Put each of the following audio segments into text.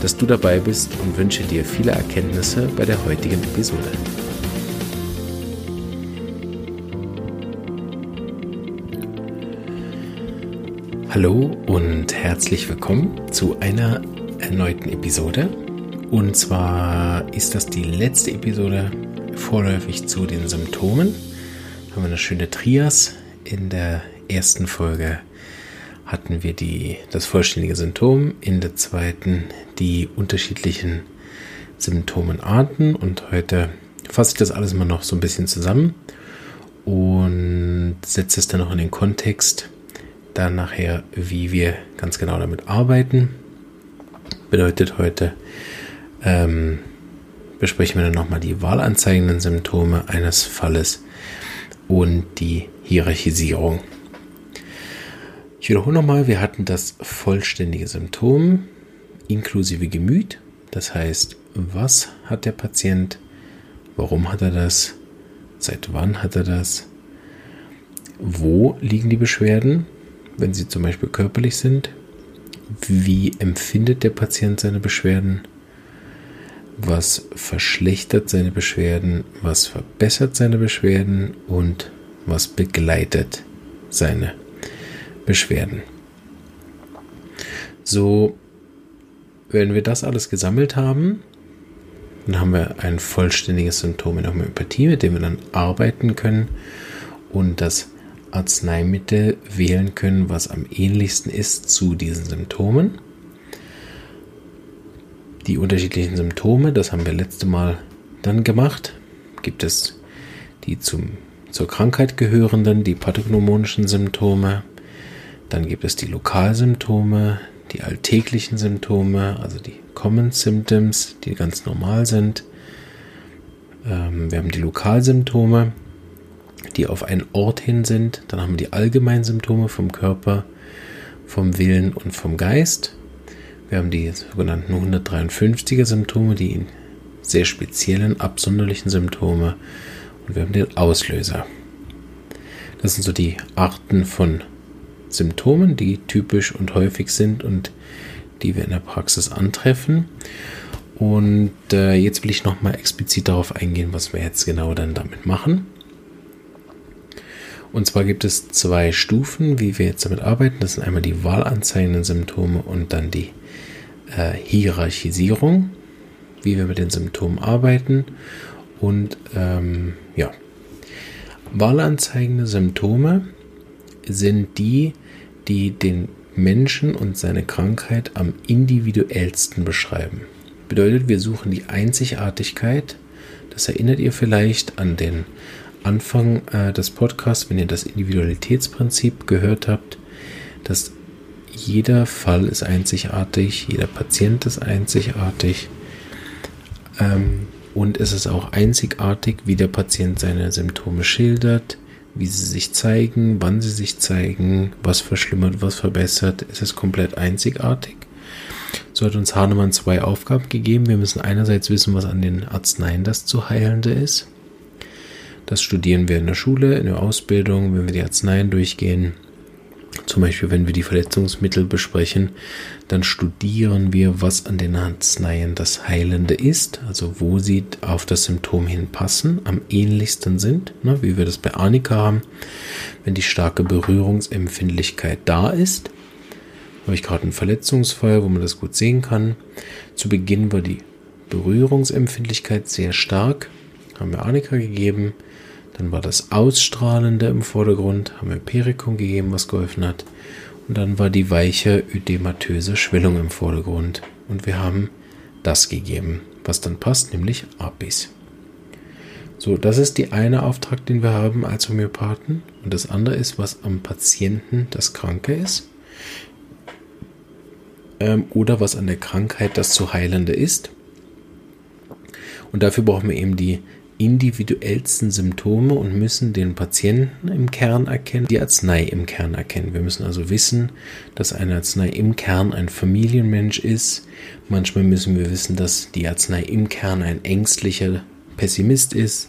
dass du dabei bist und wünsche dir viele Erkenntnisse bei der heutigen Episode. Hallo und herzlich willkommen zu einer erneuten Episode. Und zwar ist das die letzte Episode vorläufig zu den Symptomen. Haben wir eine schöne Trias. In der ersten Folge hatten wir die, das vollständige Symptom, in der zweiten die unterschiedlichen Symptomenarten und heute fasse ich das alles mal noch so ein bisschen zusammen und setze es dann noch in den Kontext, dann nachher, wie wir ganz genau damit arbeiten. Bedeutet heute, ähm, besprechen wir dann nochmal die wahlanzeigenden Symptome eines Falles und die Hierarchisierung. Ich wiederhole nochmal, wir hatten das vollständige Symptom inklusive Gemüt. Das heißt, was hat der Patient? Warum hat er das? Seit wann hat er das? Wo liegen die Beschwerden, wenn sie zum Beispiel körperlich sind? Wie empfindet der Patient seine Beschwerden? Was verschlechtert seine Beschwerden? Was verbessert seine Beschwerden? Und was begleitet seine Beschwerden? So wenn wir das alles gesammelt haben, dann haben wir ein vollständiges Symptom in Homöopathie, mit dem wir dann arbeiten können und das Arzneimittel wählen können, was am ähnlichsten ist zu diesen Symptomen. Die unterschiedlichen Symptome, das haben wir letzte Mal dann gemacht, gibt es die zum, zur Krankheit gehörenden, die pathognomonischen Symptome, dann gibt es die Lokalsymptome, die alltäglichen Symptome, also die Common Symptoms, die ganz normal sind. Ähm, wir haben die Lokalsymptome, die auf einen Ort hin sind. Dann haben wir die allgemeinen Symptome vom Körper, vom Willen und vom Geist. Wir haben die sogenannten 153er Symptome, die sehr speziellen, absonderlichen Symptome. Und wir haben den Auslöser. Das sind so die Arten von Symptomen, die typisch und häufig sind und die wir in der Praxis antreffen. Und äh, jetzt will ich nochmal explizit darauf eingehen, was wir jetzt genau dann damit machen. Und zwar gibt es zwei Stufen, wie wir jetzt damit arbeiten. Das sind einmal die wahlanzeigenden Symptome und dann die äh, Hierarchisierung, wie wir mit den Symptomen arbeiten. Und ähm, ja, wahlanzeigende Symptome sind die, die den Menschen und seine Krankheit am individuellsten beschreiben. Bedeutet, wir suchen die Einzigartigkeit. Das erinnert ihr vielleicht an den Anfang äh, des Podcasts, wenn ihr das Individualitätsprinzip gehört habt, dass jeder Fall ist einzigartig, jeder Patient ist einzigartig. Ähm, und es ist auch einzigartig, wie der Patient seine Symptome schildert, wie sie sich zeigen, wann sie sich zeigen, was verschlimmert, was verbessert. Es ist komplett einzigartig. So hat uns Hahnemann zwei Aufgaben gegeben. Wir müssen einerseits wissen, was an den Arzneien das zu heilende ist. Das studieren wir in der Schule, in der Ausbildung, wenn wir die Arzneien durchgehen. Zum Beispiel, wenn wir die Verletzungsmittel besprechen, dann studieren wir, was an den Arzneien das Heilende ist, also wo sie auf das Symptom hinpassen, am ähnlichsten sind, ne, wie wir das bei Arnika haben. Wenn die starke Berührungsempfindlichkeit da ist, habe ich gerade einen Verletzungsfall, wo man das gut sehen kann. Zu Beginn war die Berührungsempfindlichkeit sehr stark, haben wir Arnika gegeben. Dann war das Ausstrahlende im Vordergrund, haben wir Perikum gegeben, was geholfen hat. Und dann war die weiche ödematöse Schwellung im Vordergrund. Und wir haben das gegeben, was dann passt, nämlich Apis. So, das ist die eine Auftrag, den wir haben als Homöopathen. Und das andere ist, was am Patienten das Kranke ist. Ähm, oder was an der Krankheit das zu Heilende ist. Und dafür brauchen wir eben die individuellsten Symptome und müssen den Patienten im Kern erkennen, die Arznei im Kern erkennen. Wir müssen also wissen, dass eine Arznei im Kern ein Familienmensch ist. Manchmal müssen wir wissen, dass die Arznei im Kern ein ängstlicher Pessimist ist.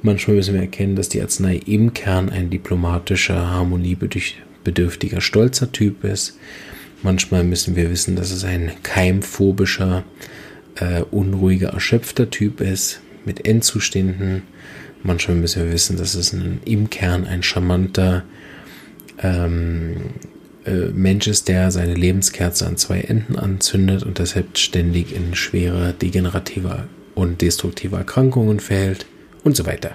Manchmal müssen wir erkennen, dass die Arznei im Kern ein diplomatischer, harmoniebedürftiger, stolzer Typ ist. Manchmal müssen wir wissen, dass es ein keimphobischer, äh, unruhiger, erschöpfter Typ ist mit Endzuständen. Manchmal müssen wir wissen, dass es ein, im Kern ein charmanter ähm, äh, Mensch ist, der seine Lebenskerze an zwei Enden anzündet und deshalb ständig in schwere degenerative und destruktive Erkrankungen fällt und so weiter.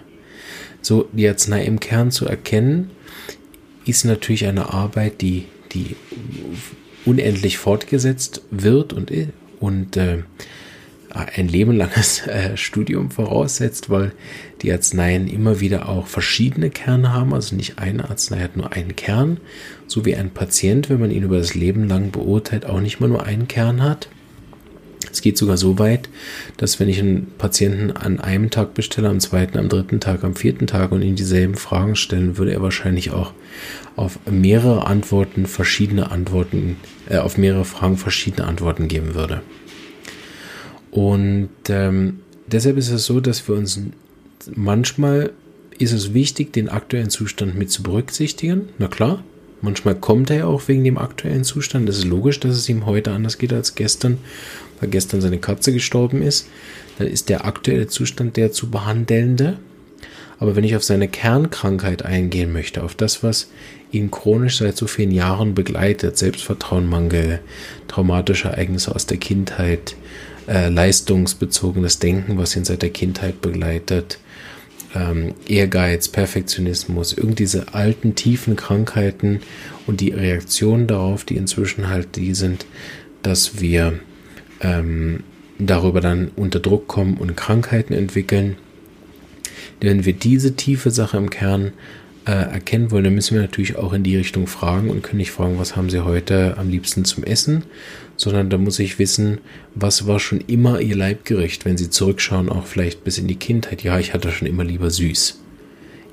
So, die Arznei im Kern zu erkennen, ist natürlich eine Arbeit, die, die unendlich fortgesetzt wird und, und äh, ein lebenlanges äh, Studium voraussetzt, weil die Arzneien immer wieder auch verschiedene Kerne haben. Also nicht eine Arznei hat nur einen Kern, so wie ein Patient, wenn man ihn über das Leben lang beurteilt, auch nicht mal nur einen Kern hat. Es geht sogar so weit, dass wenn ich einen Patienten an einem Tag bestelle, am zweiten, am dritten Tag, am vierten Tag und ihm dieselben Fragen stellen, würde er wahrscheinlich auch auf mehrere Antworten verschiedene Antworten, äh, auf mehrere Fragen verschiedene Antworten geben würde. Und ähm, deshalb ist es so, dass wir uns manchmal ist es wichtig, den aktuellen Zustand mit zu berücksichtigen. Na klar, manchmal kommt er ja auch wegen dem aktuellen Zustand. Das ist logisch, dass es ihm heute anders geht als gestern weil gestern seine Katze gestorben ist, dann ist der aktuelle Zustand der zu behandelnde. Aber wenn ich auf seine Kernkrankheit eingehen möchte, auf das, was ihn chronisch seit so vielen Jahren begleitet, Selbstvertrauenmangel, traumatische Ereignisse aus der Kindheit, äh, leistungsbezogenes Denken, was ihn seit der Kindheit begleitet, ähm, Ehrgeiz, Perfektionismus, irgendwie diese alten, tiefen Krankheiten und die Reaktionen darauf, die inzwischen halt die sind, dass wir ähm, darüber dann unter Druck kommen und Krankheiten entwickeln. Wenn wir diese tiefe Sache im Kern äh, erkennen wollen, dann müssen wir natürlich auch in die Richtung fragen und können nicht fragen, was haben Sie heute am liebsten zum Essen, sondern da muss ich wissen, was war schon immer Ihr Leibgericht, wenn Sie zurückschauen, auch vielleicht bis in die Kindheit. Ja, ich hatte schon immer lieber süß.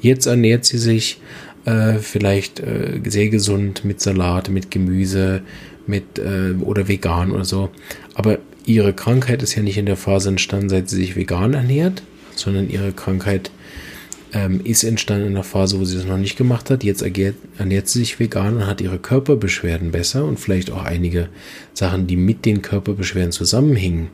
Jetzt ernährt sie sich äh, vielleicht äh, sehr gesund mit Salat, mit Gemüse, mit äh, oder vegan oder so. Aber ihre Krankheit ist ja nicht in der Phase entstanden, seit sie sich vegan ernährt, sondern ihre Krankheit ähm, ist entstanden in der Phase, wo sie das noch nicht gemacht hat. Jetzt ernährt, ernährt sie sich vegan und hat ihre Körperbeschwerden besser und vielleicht auch einige Sachen, die mit den Körperbeschwerden zusammenhingen.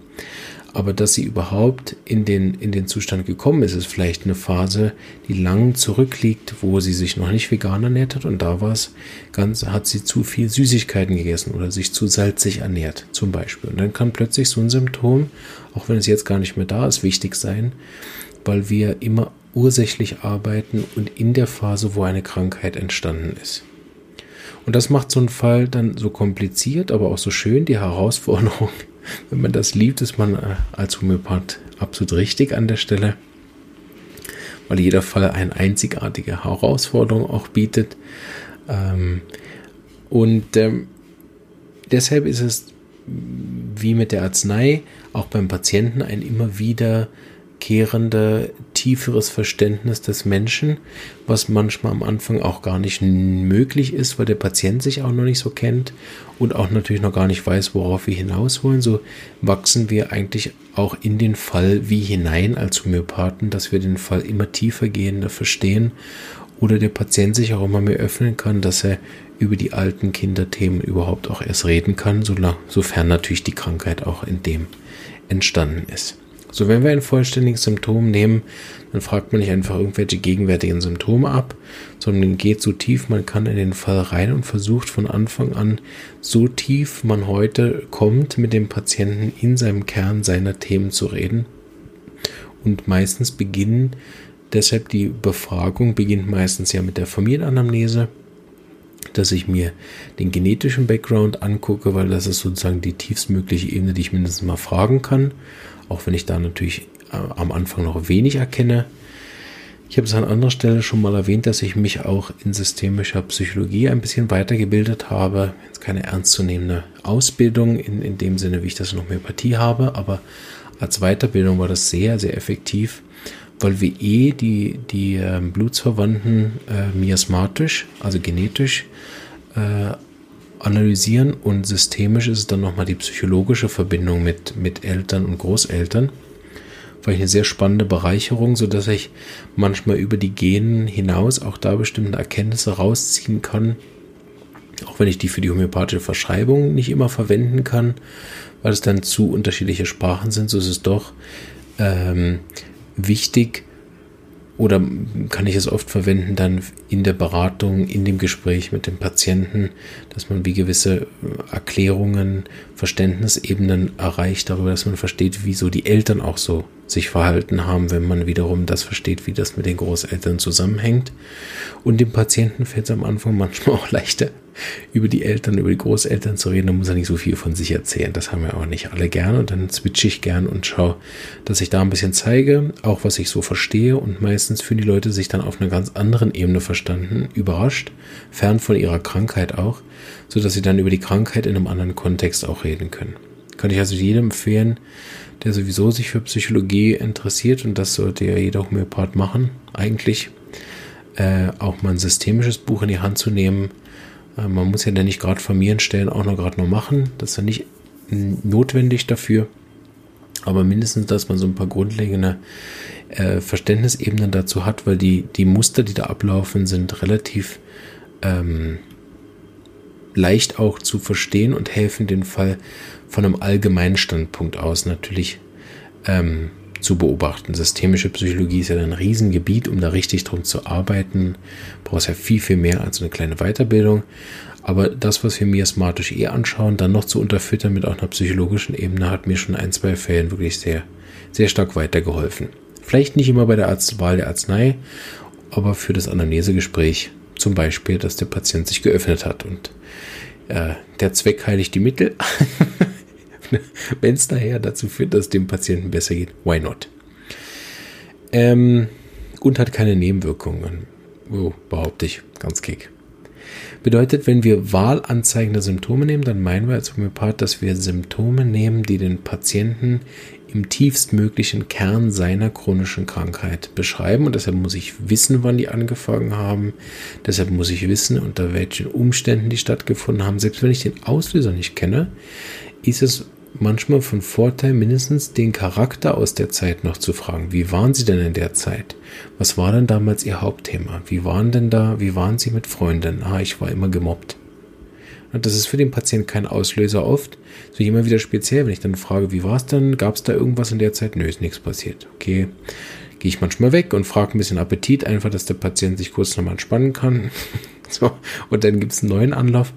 Aber dass sie überhaupt in den, in den Zustand gekommen ist, ist vielleicht eine Phase, die lang zurückliegt, wo sie sich noch nicht vegan ernährt hat und da war es ganz, hat sie zu viel Süßigkeiten gegessen oder sich zu salzig ernährt, zum Beispiel. Und dann kann plötzlich so ein Symptom, auch wenn es jetzt gar nicht mehr da ist, wichtig sein, weil wir immer ursächlich arbeiten und in der Phase, wo eine Krankheit entstanden ist. Und das macht so einen Fall dann so kompliziert, aber auch so schön, die Herausforderung, wenn man das liebt, ist man äh, als Homöopath absolut richtig an der Stelle, weil jeder Fall eine einzigartige Herausforderung auch bietet. Ähm, und ähm, deshalb ist es wie mit der Arznei auch beim Patienten ein immer wieder wiederkehrende, tieferes Verständnis des Menschen, was manchmal am Anfang auch gar nicht möglich ist, weil der Patient sich auch noch nicht so kennt und auch natürlich noch gar nicht weiß, worauf wir hinaus wollen. So wachsen wir eigentlich auch in den Fall wie hinein als Homöopathen, dass wir den Fall immer tiefer gehender verstehen oder der Patient sich auch immer mehr öffnen kann, dass er über die alten Kinderthemen überhaupt auch erst reden kann, sofern natürlich die Krankheit auch in dem entstanden ist. So, wenn wir ein vollständiges Symptom nehmen, dann fragt man nicht einfach irgendwelche gegenwärtigen Symptome ab, sondern geht so tief man kann in den Fall rein und versucht von Anfang an so tief man heute kommt, mit dem Patienten in seinem Kern seiner Themen zu reden. Und meistens beginnen, deshalb die Befragung beginnt meistens ja mit der Familienanamnese dass ich mir den genetischen Background angucke, weil das ist sozusagen die tiefstmögliche Ebene, die ich mindestens mal fragen kann auch wenn ich da natürlich äh, am Anfang noch wenig erkenne. Ich habe es an anderer Stelle schon mal erwähnt, dass ich mich auch in systemischer Psychologie ein bisschen weitergebildet habe. Jetzt keine ernstzunehmende Ausbildung in, in dem Sinne, wie ich das in Homöopathie habe, aber als Weiterbildung war das sehr, sehr effektiv, weil wir eh die, die äh, Blutsverwandten äh, miasmatisch, also genetisch, äh, analysieren und systemisch ist es dann nochmal die psychologische Verbindung mit, mit Eltern und Großeltern war eine sehr spannende Bereicherung, so dass ich manchmal über die Genen hinaus auch da bestimmte Erkenntnisse rausziehen kann, auch wenn ich die für die homöopathische Verschreibung nicht immer verwenden kann, weil es dann zu unterschiedliche Sprachen sind, so ist es doch ähm, wichtig, oder kann ich es oft verwenden dann in der Beratung, in dem Gespräch mit dem Patienten, dass man wie gewisse äh, Erklärungen, Verständnisebenen erreicht darüber, dass man versteht, wieso die Eltern auch so sich verhalten haben, wenn man wiederum das versteht, wie das mit den Großeltern zusammenhängt. Und dem Patienten fällt es am Anfang manchmal auch leichter, über die Eltern, über die Großeltern zu reden, da muss er nicht so viel von sich erzählen. Das haben wir auch nicht alle gern und dann switche ich gern und schaue, dass ich da ein bisschen zeige, auch was ich so verstehe und meistens fühlen die Leute sich dann auf einer ganz anderen Ebene verstanden, überrascht, fern von ihrer Krankheit auch, so dass sie dann über die Krankheit in einem anderen Kontext auch reden können. Kann ich also jedem empfehlen, der sowieso sich für Psychologie interessiert und das sollte ja jeder Homöopath machen, eigentlich, äh, auch mal ein systemisches Buch in die Hand zu nehmen, äh, man muss ja dann nicht gerade Familienstellen auch noch gerade noch machen. Das ist ja nicht notwendig dafür. Aber mindestens, dass man so ein paar grundlegende äh, Verständnisebenen dazu hat, weil die, die Muster, die da ablaufen, sind relativ ähm, leicht auch zu verstehen und helfen den Fall von einem allgemeinen Standpunkt aus natürlich ähm, zu beobachten. Systemische Psychologie ist ja ein Riesengebiet, um da richtig drum zu arbeiten. Brauchst ja viel, viel mehr als eine kleine Weiterbildung. Aber das, was wir miasmatisch eh anschauen, dann noch zu unterfüttern mit auch einer psychologischen Ebene, hat mir schon ein, zwei Fällen wirklich sehr, sehr stark weitergeholfen. Vielleicht nicht immer bei der Wahl der Arznei, aber für das Anamnesegespräch zum Beispiel, dass der Patient sich geöffnet hat und äh, der Zweck heiligt die Mittel. Wenn es daher dazu führt, dass es dem Patienten besser geht, why not? Ähm, und hat keine Nebenwirkungen. Oh, behaupte ich, ganz kick. Bedeutet, wenn wir wahlanzeigende Symptome nehmen, dann meinen wir als Homöopath, dass wir Symptome nehmen, die den Patienten im tiefstmöglichen Kern seiner chronischen Krankheit beschreiben. Und deshalb muss ich wissen, wann die angefangen haben. Deshalb muss ich wissen, unter welchen Umständen die stattgefunden haben. Selbst wenn ich den Auslöser nicht kenne, ist es manchmal von Vorteil, mindestens den Charakter aus der Zeit noch zu fragen. Wie waren Sie denn in der Zeit? Was war denn damals Ihr Hauptthema? Wie waren denn da, wie waren Sie mit Freunden? Ah, ich war immer gemobbt. Das ist für den Patienten kein Auslöser oft. So immer wieder speziell, wenn ich dann frage, wie war es denn? Gab es da irgendwas in der Zeit? Nö, ist nichts passiert. Okay, gehe ich manchmal weg und frage ein bisschen Appetit, einfach, dass der Patient sich kurz nochmal entspannen kann. so, und dann gibt es einen neuen Anlauf.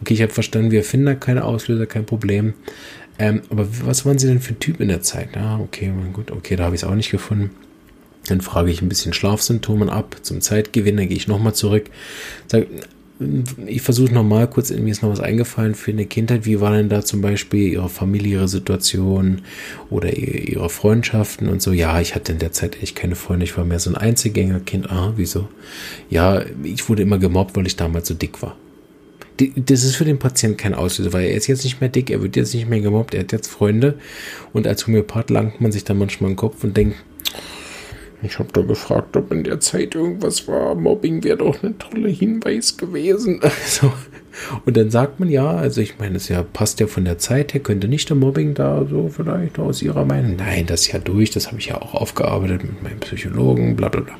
Okay, ich habe verstanden, wir finden da keine Auslöser, kein Problem. Ähm, aber was waren Sie denn für ein Typ in der Zeit? Ah, okay, gut, okay, da habe ich es auch nicht gefunden. Dann frage ich ein bisschen Schlafsymptomen ab. Zum Zeitgewinn, dann gehe ich nochmal zurück. Sag, ich versuche nochmal kurz, mir ist noch was eingefallen für eine Kindheit. Wie war denn da zum Beispiel Ihre familiäre Situation oder Ihre Freundschaften und so? Ja, ich hatte in der Zeit echt keine Freunde. Ich war mehr so ein Einzelgängerkind. Ah, wieso? Ja, ich wurde immer gemobbt, weil ich damals so dick war das ist für den Patienten kein Auslöser, weil er ist jetzt nicht mehr dick, er wird jetzt nicht mehr gemobbt, er hat jetzt Freunde. Und als Homöopath langt man sich dann manchmal im Kopf und denkt, ich habe da gefragt, ob in der Zeit irgendwas war. Mobbing wäre doch ein toller Hinweis gewesen. Also, und dann sagt man ja, also ich meine, es ja passt ja von der Zeit her, könnte nicht der Mobbing da so vielleicht aus Ihrer Meinung? Nein, das ist ja durch, das habe ich ja auch aufgearbeitet mit meinem Psychologen, bla bla bla.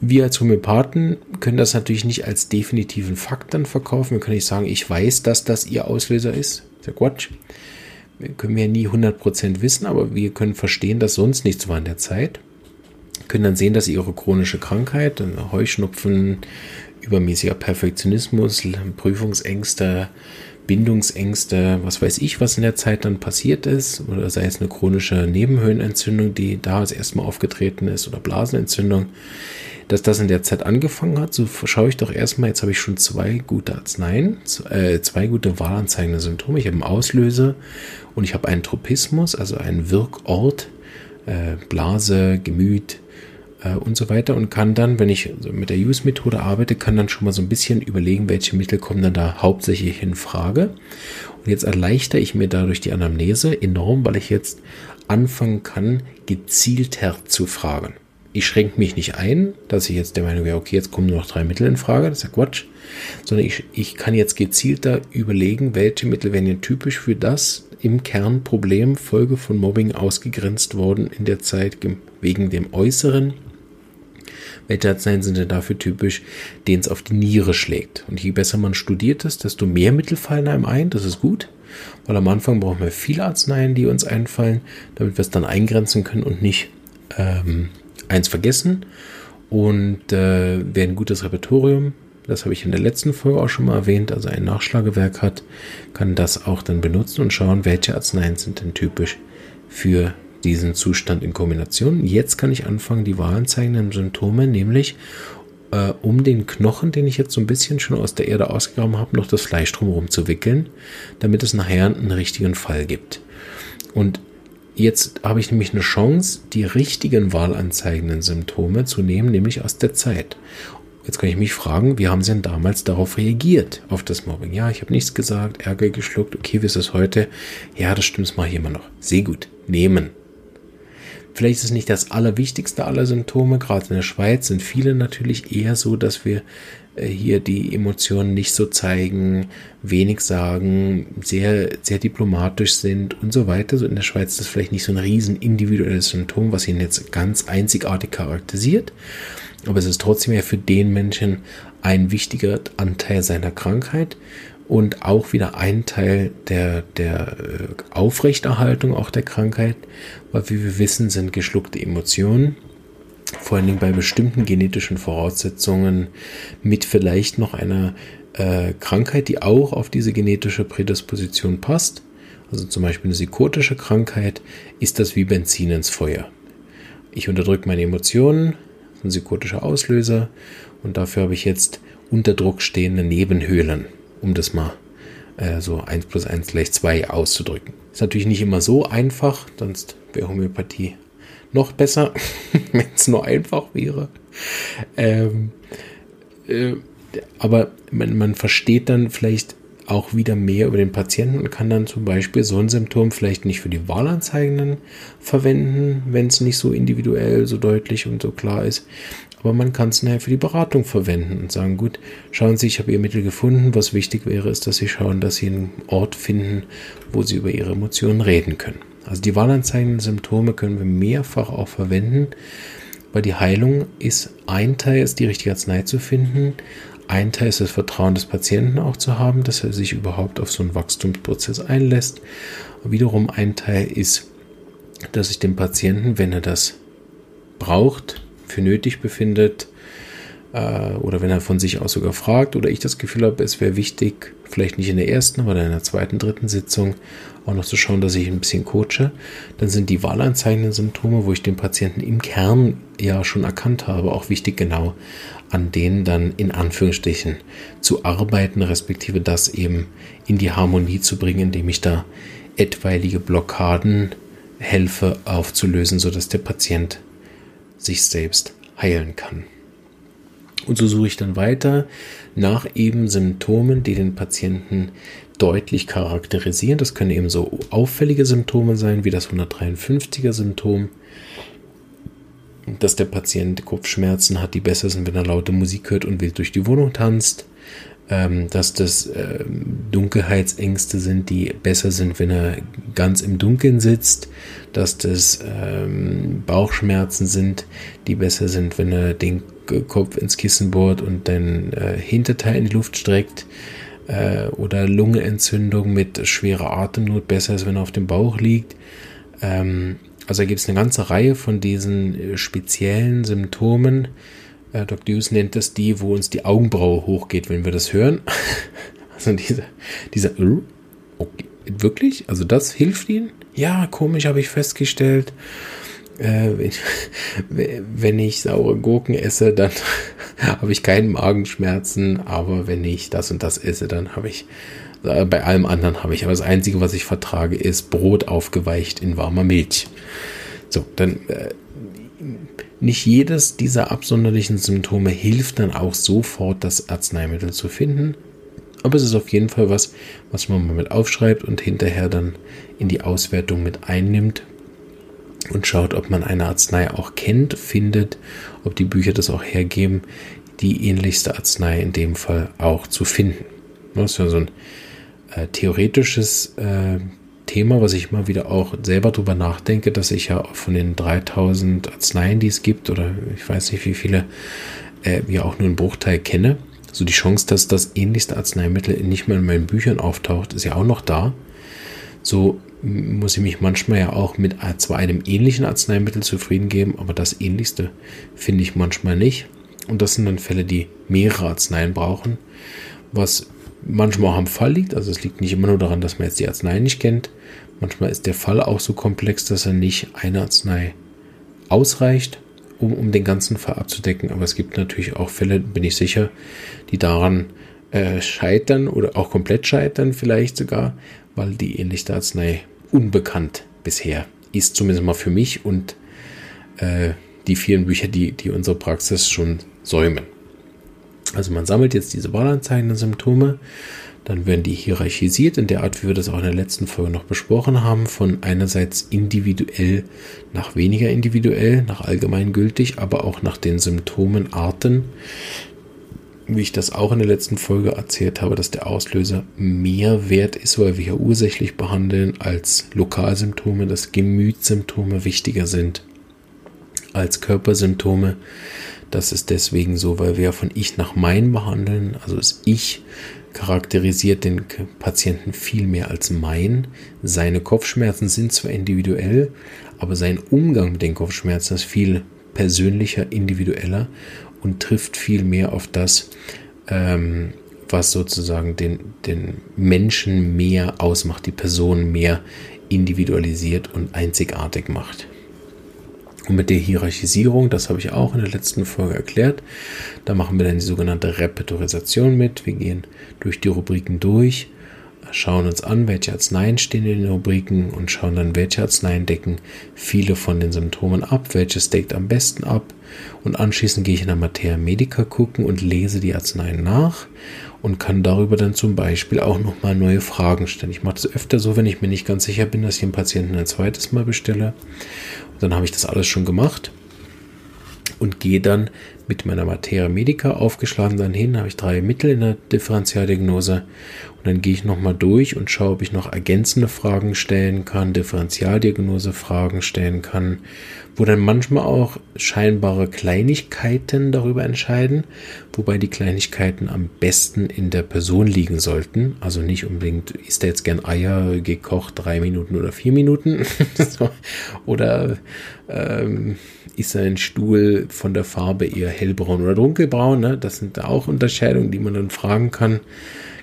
Wir als Homöopathen können das natürlich nicht als definitiven Fakt dann verkaufen. Wir können nicht sagen, ich weiß, dass das Ihr Auslöser ist. Das Quatsch. Wir können ja nie 100% wissen, aber wir können verstehen, dass sonst nichts war in der Zeit. Können dann sehen, dass Ihre chronische Krankheit, Heuschnupfen, übermäßiger Perfektionismus, Prüfungsängste, Bindungsängste, was weiß ich, was in der Zeit dann passiert ist, oder sei es eine chronische Nebenhöhlenentzündung, die da erstmal aufgetreten ist, oder Blasenentzündung, dass das in der Zeit angefangen hat, so schaue ich doch erstmal, jetzt habe ich schon zwei gute Arzneien, äh, zwei gute wahlanzeigende Symptome. Ich habe einen Auslöser und ich habe einen Tropismus, also einen Wirkort, äh, Blase, Gemüt, äh, und so weiter und kann dann, wenn ich mit der Use-Methode arbeite, kann dann schon mal so ein bisschen überlegen, welche Mittel kommen dann da hauptsächlich in Frage. Und jetzt erleichtere ich mir dadurch die Anamnese enorm, weil ich jetzt anfangen kann, gezielter zu fragen. Ich schränke mich nicht ein, dass ich jetzt der Meinung wäre, okay, jetzt kommen nur noch drei Mittel in Frage, das ist ja Quatsch, sondern ich, ich kann jetzt gezielter überlegen, welche Mittel wären hier typisch für das im Kern Problem Folge von Mobbing ausgegrenzt worden in der Zeit wegen dem Äußeren welche Arzneien sind denn dafür typisch, denen es auf die Niere schlägt? Und je besser man studiert ist, desto mehr Mittel fallen einem ein. Das ist gut, weil am Anfang brauchen wir viele Arzneien, die uns einfallen, damit wir es dann eingrenzen können und nicht ähm, eins vergessen. Und äh, wer ein gutes Repertorium, das habe ich in der letzten Folge auch schon mal erwähnt, also ein Nachschlagewerk hat, kann das auch dann benutzen und schauen, welche Arzneien sind denn typisch für diesen Zustand in Kombination. Jetzt kann ich anfangen, die wahlenzeigenden Symptome, nämlich äh, um den Knochen, den ich jetzt so ein bisschen schon aus der Erde ausgegraben habe, noch das Fleisch drumherum zu wickeln, damit es nachher einen richtigen Fall gibt. Und jetzt habe ich nämlich eine Chance, die richtigen wahlanzeigenden Symptome zu nehmen, nämlich aus der Zeit. Jetzt kann ich mich fragen, wie haben Sie denn damals darauf reagiert, auf das Mobbing? Ja, ich habe nichts gesagt, Ärger geschluckt, okay, wie ist es heute? Ja, das stimmt, das mache ich immer noch. Sehr gut. Nehmen. Vielleicht ist es nicht das allerwichtigste aller Symptome. Gerade in der Schweiz sind viele natürlich eher so, dass wir äh, hier die Emotionen nicht so zeigen, wenig sagen, sehr, sehr diplomatisch sind und so weiter. So in der Schweiz ist das vielleicht nicht so ein riesen individuelles Symptom, was ihn jetzt ganz einzigartig charakterisiert. Aber es ist trotzdem ja für den Menschen ein wichtiger Anteil seiner Krankheit und auch wieder ein Teil der, der äh, Aufrechterhaltung auch der Krankheit, weil wie wir wissen, sind geschluckte Emotionen, vor allen Dingen bei bestimmten genetischen Voraussetzungen mit vielleicht noch einer äh, Krankheit, die auch auf diese genetische Prädisposition passt, also zum Beispiel eine psychotische Krankheit, ist das wie Benzin ins Feuer. Ich unterdrücke meine Emotionen, ein psychotischer Auslöser und dafür habe ich jetzt unter Druck stehende Nebenhöhlen um das mal äh, so 1 plus 1 gleich 2 auszudrücken. Ist natürlich nicht immer so einfach, sonst wäre Homöopathie noch besser, wenn es nur einfach wäre. Ähm, äh, aber man, man versteht dann vielleicht auch wieder mehr über den Patienten und kann dann zum Beispiel so ein Symptom vielleicht nicht für die Wahlanzeigenden verwenden, wenn es nicht so individuell, so deutlich und so klar ist, aber man kann es nachher für die Beratung verwenden und sagen, gut, schauen Sie, ich habe Ihr Mittel gefunden. Was wichtig wäre, ist, dass Sie schauen, dass Sie einen Ort finden, wo Sie über Ihre Emotionen reden können. Also die wahlanzeigenden Symptome können wir mehrfach auch verwenden, weil die Heilung ist ein Teil, ist die richtige Arznei zu finden. Ein Teil ist das Vertrauen des Patienten auch zu haben, dass er sich überhaupt auf so einen Wachstumsprozess einlässt. Und wiederum ein Teil ist, dass ich dem Patienten, wenn er das braucht, für nötig befindet äh, oder wenn er von sich aus sogar fragt oder ich das Gefühl habe, es wäre wichtig, vielleicht nicht in der ersten, aber in der zweiten, dritten Sitzung auch noch zu schauen, dass ich ein bisschen coache, dann sind die wahlanzeigenden Symptome, wo ich den Patienten im Kern ja schon erkannt habe, auch wichtig genau an denen dann in Anführungsstrichen zu arbeiten, respektive das eben in die Harmonie zu bringen, indem ich da etwaige Blockaden helfe aufzulösen, sodass der Patient sich selbst heilen kann. Und so suche ich dann weiter nach eben Symptomen, die den Patienten deutlich charakterisieren. Das können eben so auffällige Symptome sein, wie das 153er Symptom, dass der Patient Kopfschmerzen hat, die besser sind, wenn er laute Musik hört und wild durch die Wohnung tanzt ähm, dass das äh, Dunkelheitsängste sind, die besser sind, wenn er ganz im Dunkeln sitzt, dass das ähm, Bauchschmerzen sind, die besser sind, wenn er den Kopf ins Kissen bohrt und den äh, Hinterteil in die Luft streckt äh, oder Lungenentzündung mit schwerer Atemnot besser ist, wenn er auf dem Bauch liegt. Ähm, also gibt es eine ganze Reihe von diesen äh, speziellen Symptomen, äh, Dr. Hughes nennt das die, wo uns die Augenbraue hochgeht, wenn wir das hören. also dieser, dieser, okay, wirklich? Also das hilft Ihnen? Ja, komisch, habe ich festgestellt. Äh, wenn, wenn ich saure Gurken esse, dann habe ich keinen Magenschmerzen, aber wenn ich das und das esse, dann habe ich äh, bei allem anderen habe ich. Aber das Einzige, was ich vertrage, ist Brot aufgeweicht in warmer Milch. So, dann äh, Nicht jedes dieser absonderlichen Symptome hilft dann auch sofort, das Arzneimittel zu finden. Aber es ist auf jeden Fall was, was man mal mit aufschreibt und hinterher dann in die Auswertung mit einnimmt und schaut, ob man eine Arznei auch kennt, findet, ob die Bücher das auch hergeben, die ähnlichste Arznei in dem Fall auch zu finden. Das ist ja so ein äh, theoretisches äh, Thema, was ich immer wieder auch selber drüber nachdenke, dass ich ja von den 3000 Arzneien, die es gibt, oder ich weiß nicht wie viele, äh, ja auch nur einen Bruchteil kenne. So die Chance, dass das ähnlichste Arzneimittel nicht mehr in meinen Büchern auftaucht, ist ja auch noch da. So muss ich mich manchmal ja auch mit zwar einem ähnlichen Arzneimittel zufrieden geben, aber das ähnlichste finde ich manchmal nicht. Und das sind dann Fälle, die mehrere Arzneien brauchen, was manchmal auch am Fall liegt. Also es liegt nicht immer nur daran, dass man jetzt die Arznei nicht kennt. Manchmal ist der Fall auch so komplex, dass er nicht eine Arznei ausreicht, um, um den ganzen Fall abzudecken. Aber es gibt natürlich auch Fälle, bin ich sicher, die daran äh, scheitern oder auch komplett scheitern vielleicht sogar, weil die ähnliche Arznei unbekannt bisher ist, zumindest mal für mich und äh, die vielen Bücher, die, die unsere Praxis schon säumen. Also man sammelt jetzt diese wahlanzeigenden Symptome, dann werden die hierarchisiert in der Art, wie wir das auch in der letzten Folge noch besprochen haben, von einerseits individuell nach weniger individuell, nach allgemeingültig, aber auch nach den Symptomenarten. Wie ich das auch in der letzten Folge erzählt habe, dass der Auslöser mehr wert ist, weil wir hier ursächlich behandeln als Lokalsymptome, dass Gemütssymptome wichtiger sind als Körpersymptome. Das ist deswegen so, weil wir von Ich nach Mein behandeln. Also das Ich charakterisiert den Patienten viel mehr als mein. Seine Kopfschmerzen sind zwar individuell, aber sein Umgang mit den Kopfschmerzen ist viel persönlicher, individueller und trifft viel mehr auf das, ähm, was sozusagen den, den Menschen mehr ausmacht, die Person mehr individualisiert und einzigartig macht. Und mit der Hierarchisierung, das habe ich auch in der letzten Folge erklärt, da machen wir dann die sogenannte Repertorisation mit. Wir gehen durch die Rubriken durch, schauen uns an, welche Arzneien stehen in den Rubriken und schauen dann, welche Arzneien decken viele von den Symptomen ab, welches deckt am besten ab. Und anschließend gehe ich in der Materia Medica gucken und lese die Arzneien nach und kann darüber dann zum Beispiel auch nochmal neue Fragen stellen. Ich mache das öfter so, wenn ich mir nicht ganz sicher bin, dass ich den Patienten ein zweites Mal bestelle dann habe ich das alles schon gemacht und gehe dann mit meiner Materia Medica aufgeschlagen dann hin, habe ich drei Mittel in der Differentialdiagnose und dann gehe ich nochmal durch und schaue, ob ich noch ergänzende Fragen stellen kann, Differentialdiagnose Fragen stellen kann, wo dann manchmal auch scheinbare Kleinigkeiten darüber entscheiden, wobei die Kleinigkeiten am besten in der Person liegen sollten. Also nicht unbedingt, ist der jetzt gern Eier gekocht, drei Minuten oder vier Minuten? oder ähm, ist sein Stuhl von der Farbe eher hellbraun oder dunkelbraun? Ne? Das sind auch Unterscheidungen, die man dann fragen kann.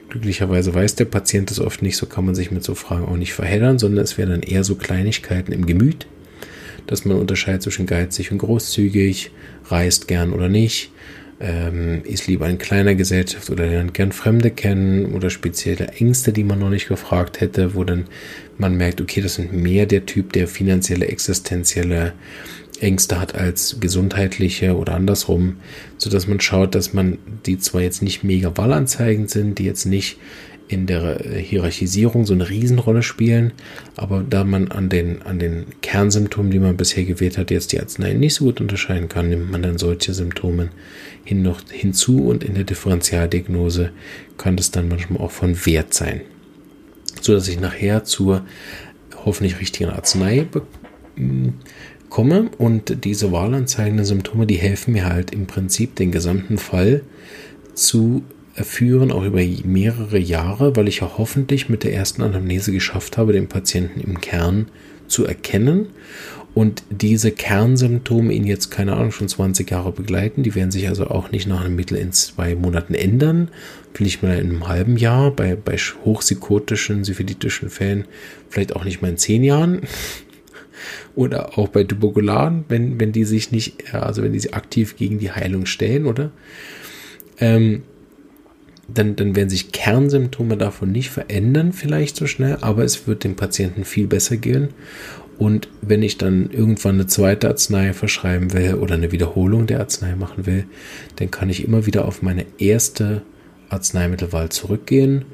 Glücklicherweise weiß der Patient das oft nicht, so kann man sich mit so Fragen auch nicht verheddern, sondern es wären dann eher so Kleinigkeiten im Gemüt, dass man unterscheidet zwischen geizig und großzügig, reist gern oder nicht, ähm, ist lieber in kleiner Gesellschaft oder lernt gern Fremde kennen oder spezielle Ängste, die man noch nicht gefragt hätte, wo dann man merkt, okay, das sind mehr der Typ, der finanzielle, existenzielle Ängste hat als gesundheitliche oder andersrum, so dass man schaut, dass man die zwar jetzt nicht mega wallanzeigend sind, die jetzt nicht in der Hierarchisierung so eine Riesenrolle spielen, aber da man an den, an den Kernsymptomen, die man bisher gewählt hat, jetzt die Arznei nicht so gut unterscheiden kann, nimmt man dann solche Symptome hin noch hinzu und in der Differentialdiagnose kann das dann manchmal auch von Wert sein, so dass ich nachher zur hoffentlich richtigen Arznei komme und diese wahlanzeigenden Symptome, die helfen mir halt im Prinzip den gesamten Fall zu führen, auch über mehrere Jahre, weil ich ja hoffentlich mit der ersten Anamnese geschafft habe, den Patienten im Kern zu erkennen und diese Kernsymptome ihn jetzt, keine Ahnung, schon 20 Jahre begleiten. Die werden sich also auch nicht nach einem Mittel in zwei Monaten ändern. Vielleicht mal in einem halben Jahr, bei, bei hochpsykotischen, syphilitischen Fällen, vielleicht auch nicht mal in zehn Jahren oder auch bei Tuberkularen, wenn, wenn die sich nicht, also wenn die sich aktiv gegen die Heilung stellen, oder? Ähm, dann, dann werden sich Kernsymptome davon nicht verändern, vielleicht so schnell, aber es wird dem Patienten viel besser gehen. Und wenn ich dann irgendwann eine zweite Arznei verschreiben will oder eine Wiederholung der Arznei machen will, dann kann ich immer wieder auf meine erste Arzneimittelwahl zurückgehen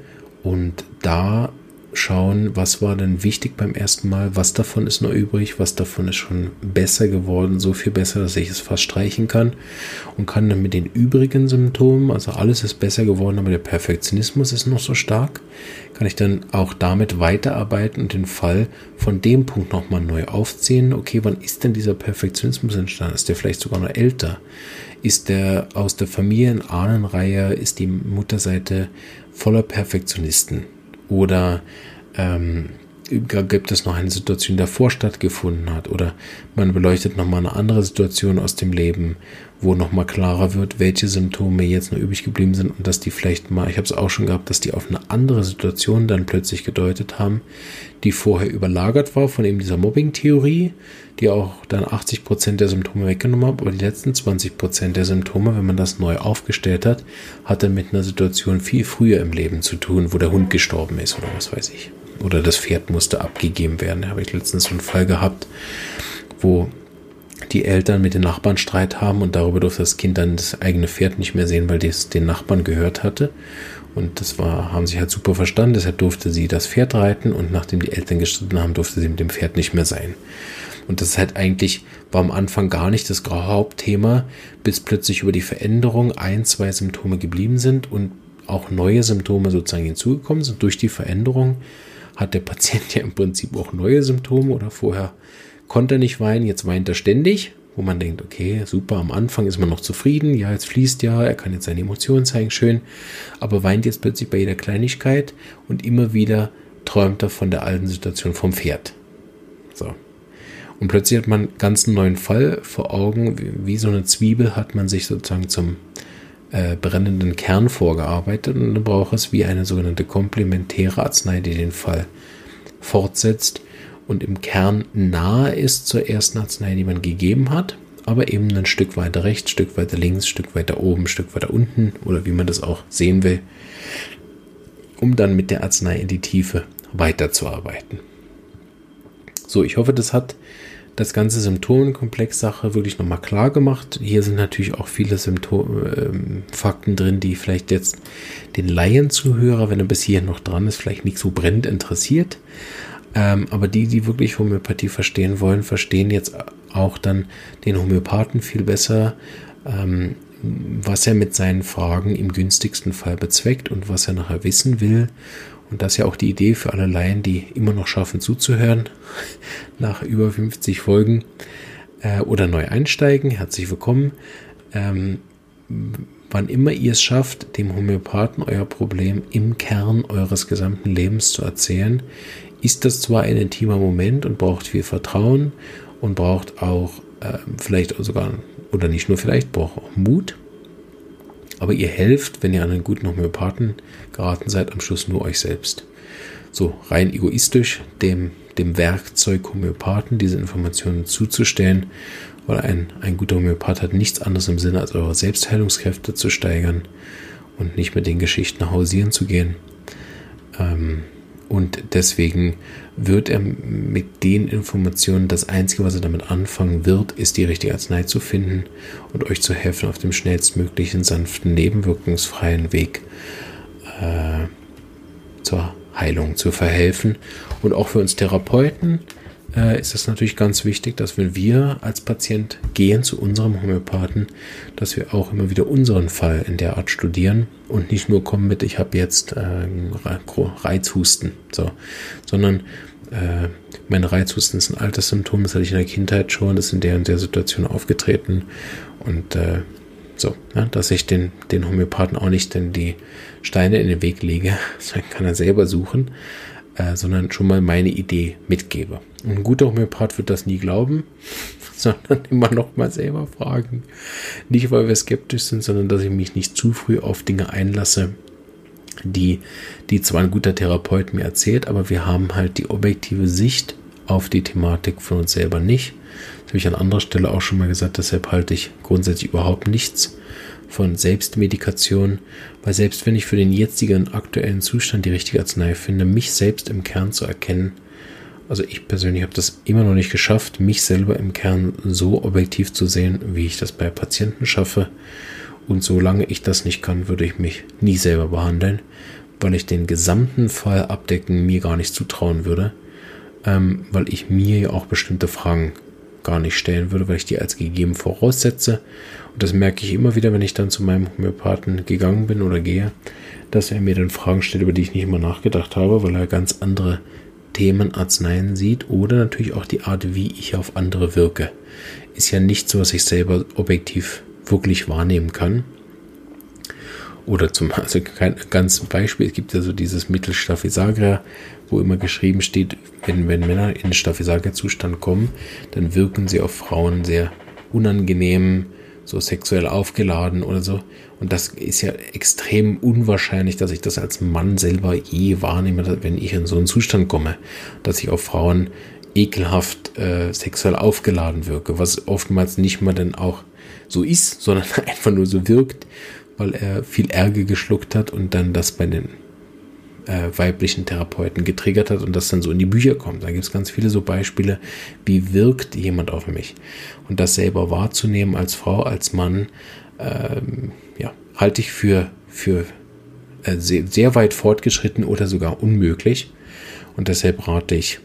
und da schauen, was war denn wichtig beim ersten Mal, was davon ist noch übrig, was davon ist schon besser geworden, so viel besser, dass ich es fast streichen kann und kann dann mit den übrigen Symptomen, also alles ist besser geworden, aber der Perfektionismus ist noch so stark, kann ich dann auch damit weiterarbeiten und den Fall von dem Punkt nochmal neu aufziehen. Okay, wann ist denn dieser Perfektionismus entstanden? Ist der vielleicht sogar noch älter? Ist der aus der Familienahnenreihe, ist die Mutterseite voller Perfektionisten? Oder ähm, gibt es noch eine Situation, die davor stattgefunden hat? Oder man beleuchtet nochmal eine andere Situation aus dem Leben, wo nochmal klarer wird, welche Symptome jetzt noch übrig geblieben sind und dass die vielleicht mal, ich habe es auch schon gehabt, dass die auf eine andere Situation dann plötzlich gedeutet haben, die vorher überlagert war von eben dieser Mobbing-Theorie, die auch dann 80 Prozent der Symptome weggenommen hat, aber die letzten 20 Prozent der Symptome, wenn man das neu aufgestellt hat, hat dann mit einer Situation viel früher im Leben zu tun, wo der Hund gestorben ist oder was weiß ich oder das Pferd musste abgegeben werden. Da habe ich letztens so einen Fall gehabt, wo die Eltern mit den Nachbarn Streit haben und darüber durfte das Kind dann das eigene Pferd nicht mehr sehen, weil es den Nachbarn gehört hatte. Und das war, haben sie halt super verstanden, deshalb durfte sie das Pferd reiten und nachdem die Eltern gestritten haben, durfte sie mit dem Pferd nicht mehr sein. Und das ist halt eigentlich, war am Anfang gar nicht das Hauptthema, bis plötzlich über die Veränderung ein, zwei Symptome geblieben sind und auch neue Symptome sozusagen hinzugekommen sind durch die Veränderung hat der Patient ja im Prinzip auch neue Symptome oder vorher konnte er nicht weinen, jetzt weint er ständig, wo man denkt, okay, super, am Anfang ist man noch zufrieden, ja, jetzt fließt ja, er kann jetzt seine Emotionen zeigen, schön, aber weint jetzt plötzlich bei jeder Kleinigkeit und immer wieder träumt er von der alten Situation vom Pferd. So. Und plötzlich hat man einen ganz neuen Fall vor Augen, wie, so eine Zwiebel hat man sich sozusagen zum äh, brennenden Kern vorgearbeitet und dann braucht es wie eine sogenannte komplementäre Arznei, die den Fall fortsetzt und im Kern nahe ist zur ersten Arznei, die man gegeben hat, aber eben ein Stück weiter rechts, Stück weiter links, Stück weiter oben, Stück weiter unten oder wie man das auch sehen will, um dann mit der Arznei in die Tiefe weiterzuarbeiten. So, ich hoffe, das hat das ganze Symptomenkomplex-Sache wirklich nochmal klar gemacht. Hier sind natürlich auch viele Symptom äh, Fakten drin, die vielleicht jetzt den Laienzuhörer, wenn er bis hier noch dran ist, vielleicht nicht so brennend interessiert. Ähm, aber die, die wirklich Homöopathie verstehen wollen, verstehen jetzt auch dann den Homöopathen viel besser, ähm, was er mit seinen Fragen im günstigsten Fall bezweckt und was er nachher wissen will und das ist ja auch die Idee für alle Laien, die immer noch schaffen zuzuhören, nach über 50 Folgen äh, oder neu einsteigen. Herzlich willkommen. Ähm, wann immer ihr es schafft, dem Homöopathen euer Problem im Kern eures gesamten Lebens zu erzählen, ist das zwar ein intimer Moment und braucht viel Vertrauen und braucht auch äh, vielleicht sogar, oder nicht nur vielleicht, braucht auch Mut aber ihr helft, wenn ihr an einen guten Homöopathen geraten seid, am Schluss nur euch selbst. So rein egoistisch dem, dem Werkzeug Homöopathen diese Informationen zuzustellen, weil ein, ein guter Homöopath hat nichts anderes im Sinne, als eure Selbstheilungskräfte zu steigern und nicht mit den Geschichten hausieren zu gehen. Ähm, und deswegen wird er mit den Informationen, das Einzige, was er damit anfangen wird, ist die richtige Arznei zu finden und euch zu helfen, auf dem schnellstmöglichen, sanften, nebenwirkungsfreien Weg äh, zur Heilung zu verhelfen. Und auch für uns Therapeuten äh, ist es natürlich ganz wichtig, dass wenn wir als Patient gehen zu unserem Homöopathen, dass wir auch immer wieder unseren Fall in der Art studieren und nicht nur kommen mit, ich habe jetzt äh, Reizhusten, so, sondern äh, mein Reizhusten ist ein altes Symptom, das hatte ich in der Kindheit schon, das ist in der und der Situation aufgetreten und äh, so, ja, dass ich den, den Homöopathen auch nicht in die Steine in den Weg lege, sondern kann er selber suchen, äh, sondern schon mal meine Idee mitgebe. Ein guter Homöopath wird das nie glauben, sondern immer noch mal selber fragen. Nicht, weil wir skeptisch sind, sondern dass ich mich nicht zu früh auf Dinge einlasse, die, die zwar ein guter Therapeut mir erzählt, aber wir haben halt die objektive Sicht auf die Thematik von uns selber nicht. Das habe ich an anderer Stelle auch schon mal gesagt, deshalb halte ich grundsätzlich überhaupt nichts von Selbstmedikation, weil selbst wenn ich für den jetzigen aktuellen Zustand die richtige Arznei finde, mich selbst im Kern zu erkennen, also ich persönlich habe das immer noch nicht geschafft, mich selber im Kern so objektiv zu sehen, wie ich das bei Patienten schaffe. Und solange ich das nicht kann, würde ich mich nie selber behandeln, weil ich den gesamten Fall abdecken mir gar nicht zutrauen würde, ähm, weil ich mir ja auch bestimmte Fragen gar nicht stellen würde, weil ich die als gegeben voraussetze. Und das merke ich immer wieder, wenn ich dann zu meinem Homöopathen gegangen bin oder gehe, dass er mir dann Fragen stellt, über die ich nicht immer nachgedacht habe, weil er ganz andere Themen, Arzneien sieht oder natürlich auch die Art, wie ich auf andere wirke. Ist ja nicht so, was ich selber objektiv wirklich wahrnehmen kann. Oder zum also kein ganz Beispiel, es gibt ja so dieses Mittel Staphysagra, wo immer geschrieben steht, wenn, wenn Männer in Staphysagra-Zustand kommen, dann wirken sie auf Frauen sehr unangenehm, so sexuell aufgeladen oder so. Und das ist ja extrem unwahrscheinlich, dass ich das als Mann selber je wahrnehme, wenn ich in so einen Zustand komme, dass ich auf Frauen ekelhaft äh, sexuell aufgeladen wirke, was oftmals nicht mal dann auch so ist, sondern einfach nur so wirkt, weil er viel Ärger geschluckt hat und dann das bei den äh, weiblichen Therapeuten getriggert hat und das dann so in die Bücher kommt. Da gibt es ganz viele so Beispiele, wie wirkt jemand auf mich. Und das selber wahrzunehmen als Frau, als Mann, ähm, ja, halte ich für, für äh, sehr, sehr, weit fortgeschritten oder sogar unmöglich. Und deshalb rate ich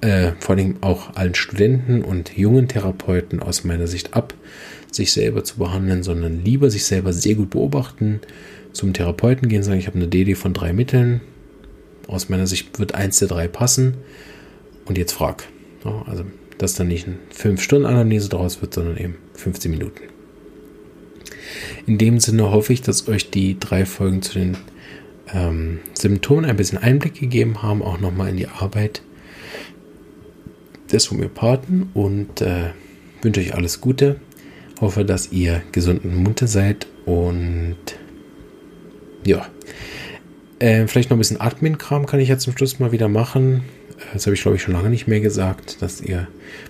äh, vor allem auch allen Studenten und jungen Therapeuten aus meiner Sicht ab, sich selber zu behandeln, sondern lieber sich selber sehr gut beobachten, zum Therapeuten gehen, sagen, ich habe eine DD von drei Mitteln, aus meiner Sicht wird eins der drei passen. Und jetzt frag. Also, dass dann nicht eine 5-Stunden-Anamnese daraus wird, sondern eben 15 Minuten. In dem Sinne hoffe ich, dass euch die drei Folgen zu den ähm, Symptomen ein bisschen Einblick gegeben haben, auch nochmal in die Arbeit des Homöopathen und äh, wünsche euch alles Gute. Hoffe, dass ihr gesund und munter seid und ja, äh, vielleicht noch ein bisschen Admin-Kram kann ich ja zum Schluss mal wieder machen. Das habe ich, glaube ich, schon lange nicht mehr gesagt, dass ihr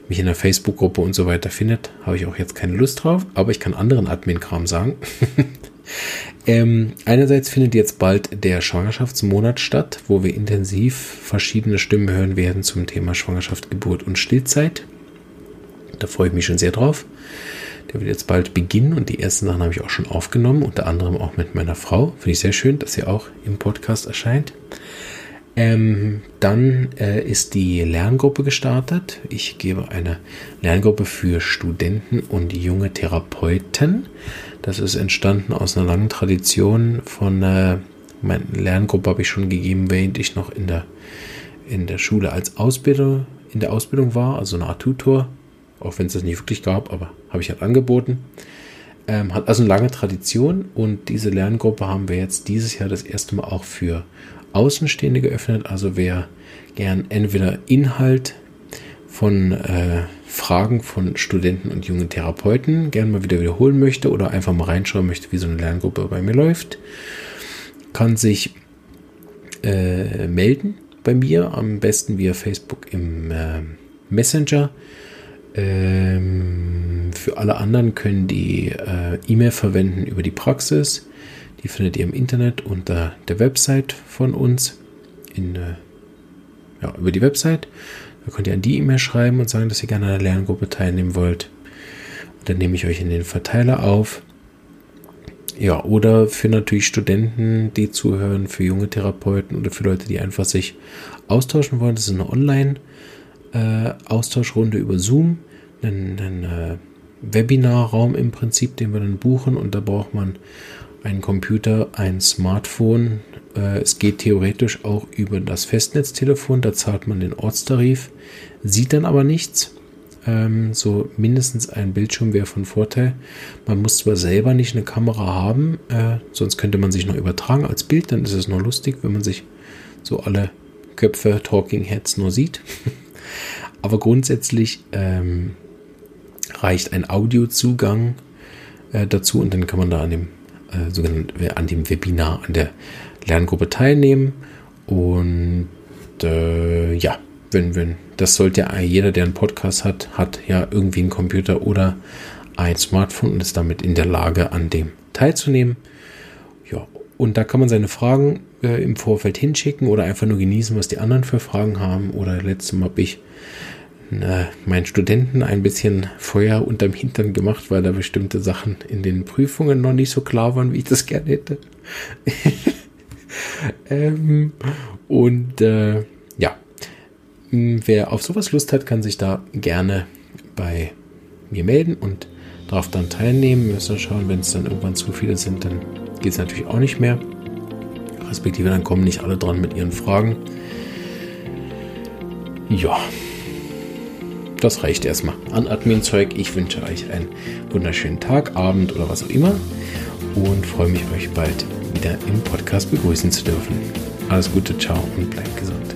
mich in der Facebook-Gruppe und so weiter findet. Habe ich auch jetzt keine Lust drauf, aber ich kann anderen Admin-Kram sagen. ähm, einerseits findet jetzt bald der Schwangerschaftsmonat statt, wo wir intensiv verschiedene Stimmen hören werden zum Thema Schwangerschaft, Geburt und Stillzeit. Da freue ich mich schon sehr drauf. Der wird jetzt bald beginnen und die ersten Sachen habe ich auch schon aufgenommen, unter anderem auch mit meiner Frau. Finde ich sehr schön, dass sie auch im Podcast erscheint. Ähm, dann äh, ist die Lerngruppe gestartet. Ich gebe eine Lerngruppe für Studenten und junge Therapeuten. Das ist entstanden aus einer langen Tradition von äh, meine Lerngruppe habe ich schon gegeben, während ich noch in der in der Schule als Ausbilder in der Ausbildung war, also eine Art Tutor auch wenn es das nicht wirklich gab, aber habe ich halt angeboten. Ähm, hat also eine lange Tradition und diese Lerngruppe haben wir jetzt dieses Jahr das erste Mal auch für Außenstehende geöffnet. Also wer gern entweder Inhalt von äh, Fragen von Studenten und jungen Therapeuten gern mal wieder wiederholen möchte oder einfach mal reinschauen möchte, wie so eine Lerngruppe bei mir läuft, kann sich äh, melden bei mir, am besten via Facebook im äh, Messenger ähm, für alle anderen können die äh, E-Mail verwenden über die Praxis. Die findet ihr im Internet unter der Website von uns. In, äh, ja, über die Website. Da könnt ihr an die E-Mail schreiben und sagen, dass ihr gerne an der Lerngruppe teilnehmen wollt. Und dann nehme ich euch in den Verteiler auf. Ja, oder für natürlich Studenten, die zuhören, für junge Therapeuten oder für Leute, die einfach sich austauschen wollen. Das ist eine Online- äh, Austauschrunde über Zoom, einen, einen äh, Webinarraum im Prinzip, den wir dann buchen und da braucht man einen Computer, ein Smartphone. Äh, es geht theoretisch auch über das Festnetztelefon, da zahlt man den Ortstarif, sieht dann aber nichts. Ähm, so mindestens ein Bildschirm wäre von Vorteil. Man muss zwar selber nicht eine Kamera haben, äh, sonst könnte man sich noch übertragen als Bild, dann ist es nur lustig, wenn man sich so alle Köpfe, Talking Heads nur sieht. Aber grundsätzlich ähm, reicht ein Audiozugang äh, dazu und dann kann man da an dem äh, sogenannten an dem Webinar an der Lerngruppe teilnehmen. Und äh, ja, wenn, wenn, das sollte ja jeder, der einen Podcast hat, hat ja irgendwie einen Computer oder ein Smartphone und ist damit in der Lage, an dem teilzunehmen. Ja, und da kann man seine Fragen äh, im Vorfeld hinschicken oder einfach nur genießen, was die anderen für Fragen haben. Oder letztes Mal habe ich äh, meinen Studenten ein bisschen Feuer unterm Hintern gemacht, weil da bestimmte Sachen in den Prüfungen noch nicht so klar waren, wie ich das gerne hätte. ähm, und äh, ja, wer auf sowas Lust hat, kann sich da gerne bei mir melden und darauf dann teilnehmen. Wir müssen schauen, wenn es dann irgendwann zu viele sind, dann geht es natürlich auch nicht mehr. Respektive dann kommen nicht alle dran mit ihren Fragen. Ja, das reicht erstmal an Admin-Zeug. Ich wünsche euch einen wunderschönen Tag, Abend oder was auch immer und freue mich, euch bald wieder im Podcast begrüßen zu dürfen. Alles Gute, ciao und bleibt gesund.